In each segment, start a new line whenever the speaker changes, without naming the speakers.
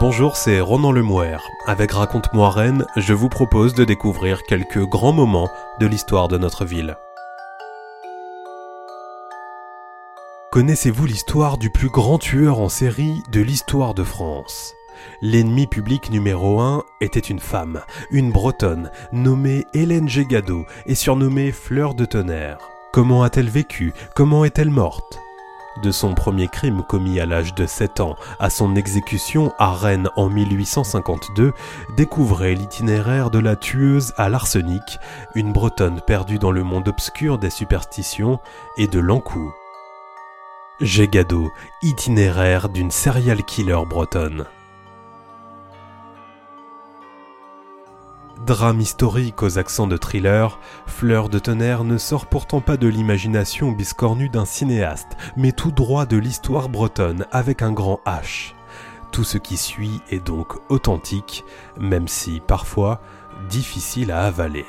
Bonjour, c'est Ronan Lemouer. Avec Raconte-moi Rennes, je vous propose de découvrir quelques grands moments de l'histoire de notre ville. Connaissez-vous l'histoire du plus grand tueur en série de l'histoire de France? L'ennemi public numéro un était une femme, une bretonne, nommée Hélène Gégado et surnommée Fleur de Tonnerre. Comment a-t-elle vécu? Comment est-elle morte? De son premier crime commis à l'âge de 7 ans à son exécution à Rennes en 1852, découvrez l'itinéraire de la tueuse à l'arsenic, une bretonne perdue dans le monde obscur des superstitions, et de l'encou. Gégado, itinéraire d'une serial killer bretonne. Drame historique aux accents de thriller, Fleur de tonnerre ne sort pourtant pas de l'imagination biscornue d'un cinéaste, mais tout droit de l'histoire bretonne avec un grand H. Tout ce qui suit est donc authentique, même si parfois difficile à avaler.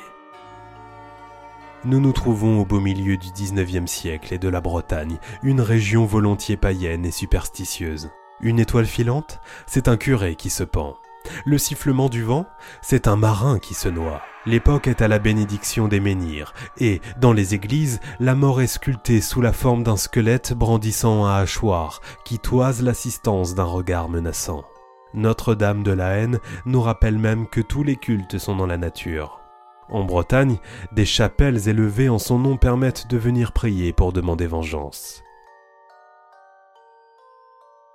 Nous nous trouvons au beau milieu du 19e siècle et de la Bretagne, une région volontiers païenne et superstitieuse. Une étoile filante, c'est un curé qui se pend. Le sifflement du vent, c'est un marin qui se noie. L'époque est à la bénédiction des menhirs, et, dans les églises, la mort est sculptée sous la forme d'un squelette brandissant un hachoir, qui toise l'assistance d'un regard menaçant. Notre-Dame de la haine nous rappelle même que tous les cultes sont dans la nature. En Bretagne, des chapelles élevées en son nom permettent de venir prier pour demander vengeance.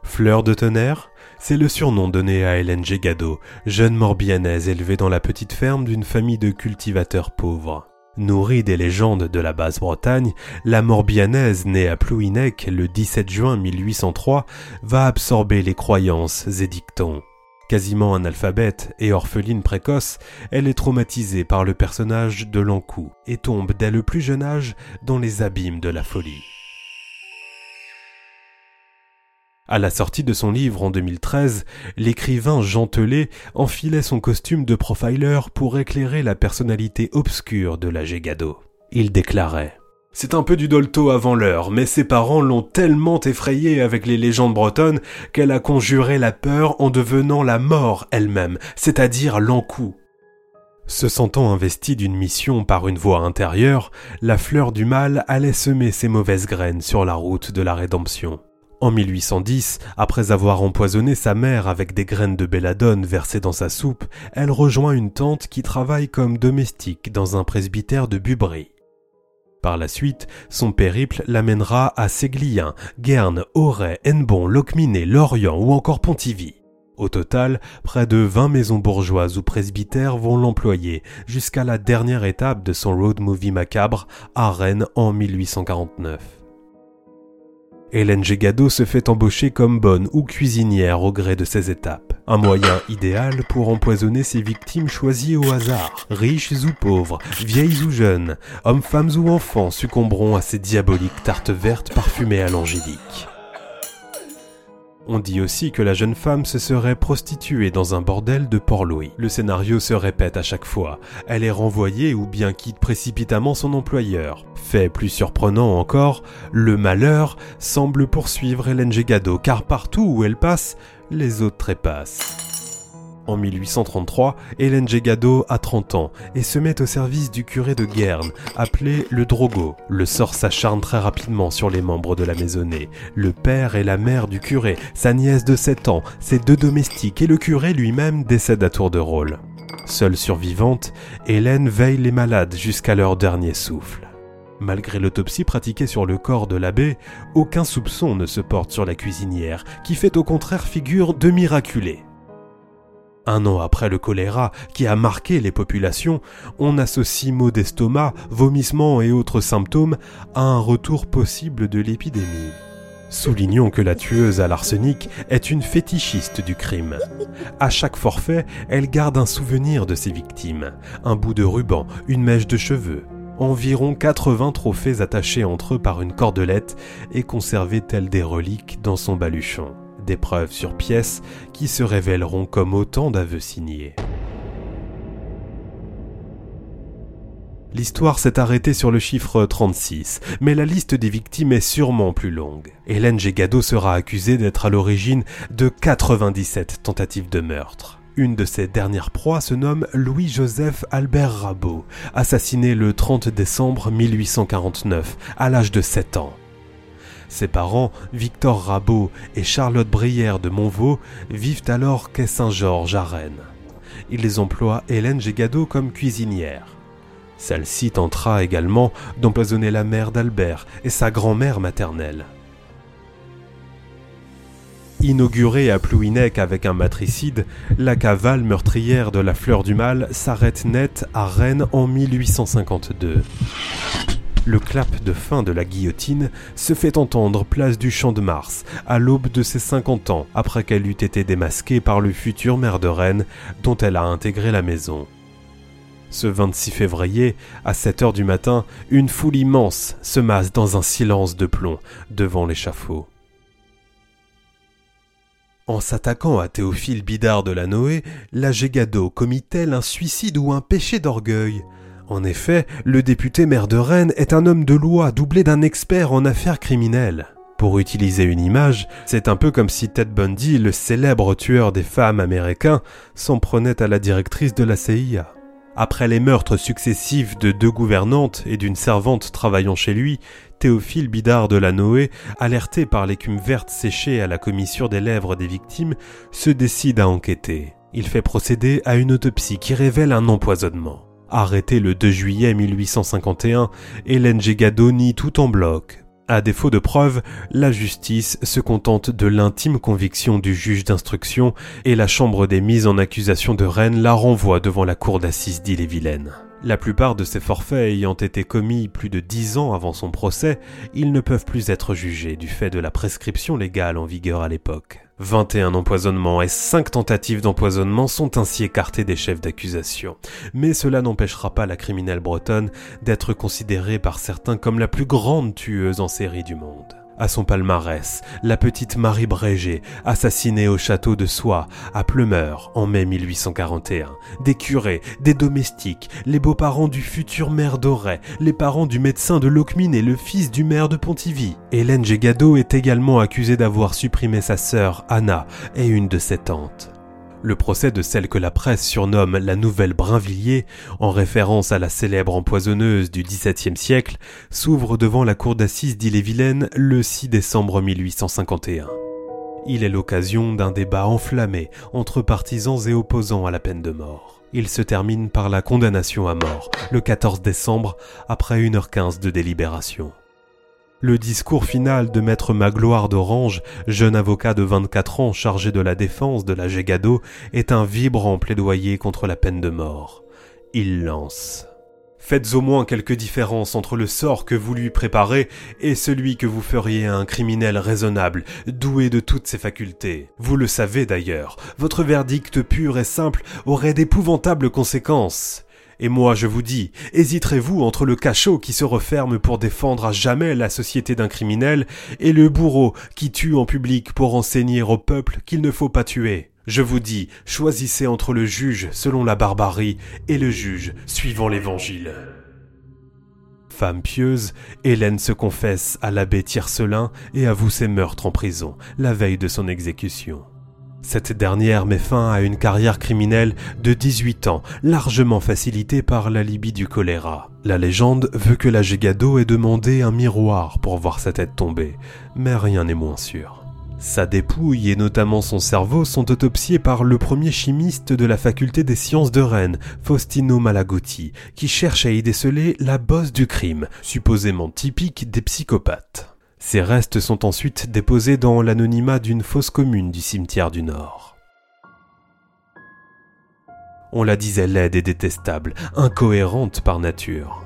Fleur de tonnerre, c'est le surnom donné à Hélène Gégado, jeune morbihannaise élevée dans la petite ferme d'une famille de cultivateurs pauvres. Nourrie des légendes de la Basse-Bretagne, la morbihannaise née à Plouhinec le 17 juin 1803 va absorber les croyances et dictons. Quasiment analphabète et orpheline précoce, elle est traumatisée par le personnage de l'Ancou et tombe dès le plus jeune âge dans les abîmes de la folie. À la sortie de son livre en 2013, l'écrivain Jean enfilait son costume de profiler pour éclairer la personnalité obscure de la Gégado. Il déclarait c'est un peu du Dolto avant l'heure, mais ses parents l'ont tellement effrayée avec les légendes bretonnes qu'elle a conjuré la peur en devenant la mort elle-même, c'est-à-dire l'encou. Se sentant investie d'une mission par une voie intérieure, la fleur du mal allait semer ses mauvaises graines sur la route de la rédemption. En 1810, après avoir empoisonné sa mère avec des graines de belladone versées dans sa soupe, elle rejoint une tante qui travaille comme domestique dans un presbytère de Bubry. Par la suite, son périple l'amènera à Séglien, Guernes, Auray, Hennebon, Locminé, Lorient ou encore Pontivy. Au total, près de 20 maisons bourgeoises ou presbytères vont l'employer jusqu'à la dernière étape de son road movie macabre à Rennes en 1849. Hélène Gégado se fait embaucher comme bonne ou cuisinière au gré de ces étapes. Un moyen idéal pour empoisonner ses victimes choisies au hasard. Riches ou pauvres, vieilles ou jeunes, hommes, femmes ou enfants succomberont à ces diaboliques tartes vertes parfumées à l'angélique. On dit aussi que la jeune femme se serait prostituée dans un bordel de Port-Louis. Le scénario se répète à chaque fois. Elle est renvoyée ou bien quitte précipitamment son employeur. Fait plus surprenant encore, le malheur semble poursuivre Hélène Gégado car partout où elle passe, les autres trépassent. En 1833, Hélène Gégado a 30 ans et se met au service du curé de Guerne, appelé le Drogo. Le sort s'acharne très rapidement sur les membres de la maisonnée. Le père et la mère du curé, sa nièce de 7 ans, ses deux domestiques et le curé lui-même décèdent à tour de rôle. Seule survivante, Hélène veille les malades jusqu'à leur dernier souffle. Malgré l'autopsie pratiquée sur le corps de l'abbé, aucun soupçon ne se porte sur la cuisinière, qui fait au contraire figure de miraculée. Un an après le choléra qui a marqué les populations, on associe maux d'estomac, vomissements et autres symptômes à un retour possible de l'épidémie. Soulignons que la tueuse à l'arsenic est une fétichiste du crime. À chaque forfait, elle garde un souvenir de ses victimes, un bout de ruban, une mèche de cheveux, environ 80 trophées attachés entre eux par une cordelette et conservés tels des reliques dans son baluchon des preuves sur pièces qui se révéleront comme autant d'aveux signés. L'histoire s'est arrêtée sur le chiffre 36, mais la liste des victimes est sûrement plus longue. Hélène Gégado sera accusée d'être à l'origine de 97 tentatives de meurtre. Une de ses dernières proies se nomme Louis-Joseph Albert Rabot, assassiné le 30 décembre 1849, à l'âge de 7 ans. Ses parents, Victor Rabot et Charlotte Brière de Montvaux, vivent alors quai Saint-Georges à Rennes. Ils emploient Hélène Gégado comme cuisinière. Celle-ci tentera également d'empoisonner la mère d'Albert et sa grand-mère maternelle. Inaugurée à Plouhinec avec un matricide, la cavale meurtrière de la Fleur du Mal s'arrête net à Rennes en 1852. Le clap de fin de la guillotine se fait entendre place du Champ de Mars, à l'aube de ses 50 ans, après qu'elle eût été démasquée par le futur maire de Rennes, dont elle a intégré la maison. Ce 26 février, à 7 heures du matin, une foule immense se masse dans un silence de plomb devant l'échafaud. En s'attaquant à Théophile Bidard de la Noé, la Gégado commit-elle un suicide ou un péché d'orgueil En effet, le député maire de Rennes est un homme de loi doublé d'un expert en affaires criminelles. Pour utiliser une image, c'est un peu comme si Ted Bundy, le célèbre tueur des femmes américain, s'en prenait à la directrice de la CIA. Après les meurtres successifs de deux gouvernantes et d'une servante travaillant chez lui, Théophile Bidard de la Noé, alerté par l'écume verte séchée à la commissure des lèvres des victimes, se décide à enquêter. Il fait procéder à une autopsie qui révèle un empoisonnement. Arrêté le 2 juillet 1851, Hélène Gégado nie tout en bloc. À défaut de preuves, la justice se contente de l'intime conviction du juge d'instruction et la chambre des mises en accusation de Rennes la renvoie devant la cour d'assises d'Ille-et-Vilaine. La plupart de ces forfaits ayant été commis plus de dix ans avant son procès, ils ne peuvent plus être jugés du fait de la prescription légale en vigueur à l'époque. 21 empoisonnements et 5 tentatives d'empoisonnement sont ainsi écartés des chefs d'accusation. Mais cela n'empêchera pas la criminelle bretonne d'être considérée par certains comme la plus grande tueuse en série du monde à son palmarès la petite Marie Brégé, assassinée au château de Soie, à Pleumeur, en mai 1841, des curés, des domestiques, les beaux-parents du futur maire d'Auray, les parents du médecin de Locmine et le fils du maire de Pontivy. Hélène Gégado est également accusée d'avoir supprimé sa sœur, Anna, et une de ses tantes. Le procès de celle que la presse surnomme la Nouvelle Brinvilliers, en référence à la célèbre empoisonneuse du XVIIe siècle, s'ouvre devant la cour d'assises d'Ille-et-Vilaine le 6 décembre 1851. Il est l'occasion d'un débat enflammé entre partisans et opposants à la peine de mort. Il se termine par la condamnation à mort, le 14 décembre, après 1h15 de délibération. Le discours final de maître Magloire d'Orange, jeune avocat de 24 ans chargé de la défense de la Gégado, est un vibrant plaidoyer contre la peine de mort. Il lance. Faites au moins quelques différences entre le sort que vous lui préparez et celui que vous feriez à un criminel raisonnable, doué de toutes ses facultés. Vous le savez d'ailleurs, votre verdict pur et simple aurait d'épouvantables conséquences. Et moi je vous dis, hésiterez-vous entre le cachot qui se referme pour défendre à jamais la société d'un criminel et le bourreau qui tue en public pour enseigner au peuple qu'il ne faut pas tuer Je vous dis, choisissez entre le juge selon la barbarie et le juge suivant l'évangile. Femme pieuse, Hélène se confesse à l'abbé Tiercelin et avoue ses meurtres en prison, la veille de son exécution. Cette dernière met fin à une carrière criminelle de 18 ans, largement facilitée par l'alibi du choléra. La légende veut que la Gégado ait demandé un miroir pour voir sa tête tomber, mais rien n'est moins sûr. Sa dépouille et notamment son cerveau sont autopsiés par le premier chimiste de la faculté des sciences de Rennes, Faustino Malagotti, qui cherche à y déceler la bosse du crime, supposément typique des psychopathes. Ces restes sont ensuite déposés dans l'anonymat d'une fosse commune du cimetière du Nord. On la disait laide et détestable, incohérente par nature.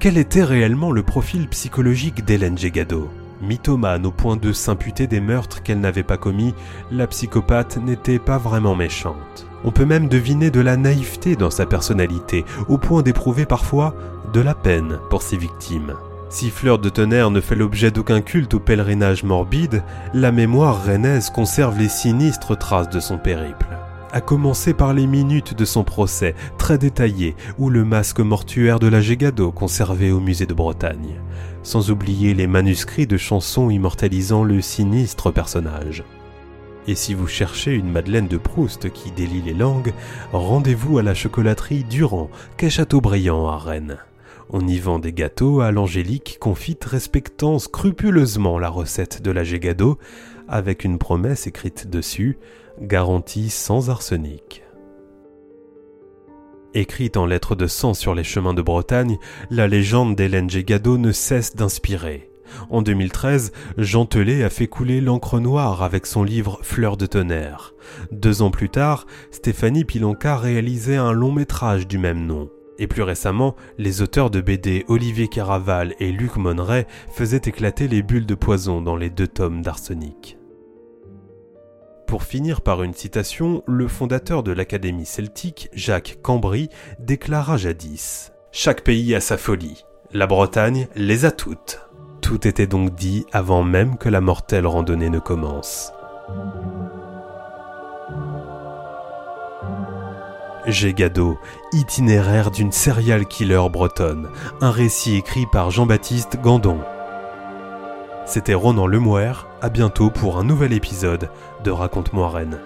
Quel était réellement le profil psychologique d'Hélène Gégado Mythomane au point de s'imputer des meurtres qu'elle n'avait pas commis, la psychopathe n'était pas vraiment méchante. On peut même deviner de la naïveté dans sa personnalité, au point d'éprouver parfois de la peine pour ses victimes. Si Fleur de Tonnerre ne fait l'objet d'aucun culte au pèlerinage morbide, la mémoire rennaise conserve les sinistres traces de son périple. à commencer par les minutes de son procès, très détaillées, ou le masque mortuaire de la Gégado conservé au musée de Bretagne, sans oublier les manuscrits de chansons immortalisant le sinistre personnage. Et si vous cherchez une Madeleine de Proust qui délie les langues, rendez-vous à la chocolaterie Durand, quai Châteaubriand à Rennes. On y vend des gâteaux à l'angélique confite respectant scrupuleusement la recette de la Gégado, avec une promesse écrite dessus, garantie sans arsenic. Écrite en lettres de sang sur les chemins de Bretagne, la légende d'Hélène Gégado ne cesse d'inspirer. En 2013, Jean Telet a fait couler l'encre noire avec son livre Fleurs de tonnerre. Deux ans plus tard, Stéphanie Pilanca réalisait un long métrage du même nom. Et plus récemment, les auteurs de BD Olivier Caraval et Luc Monneret faisaient éclater les bulles de poison dans les deux tomes d'Arsenic. Pour finir par une citation, le fondateur de l'Académie celtique, Jacques Cambry, déclara jadis Chaque pays a sa folie. La Bretagne les a toutes. Tout était donc dit avant même que la mortelle randonnée ne commence. Gégado, itinéraire d'une serial killer bretonne, un récit écrit par Jean-Baptiste Gandon. C'était Ronan Lemouer, à bientôt pour un nouvel épisode de Raconte-moi Rennes.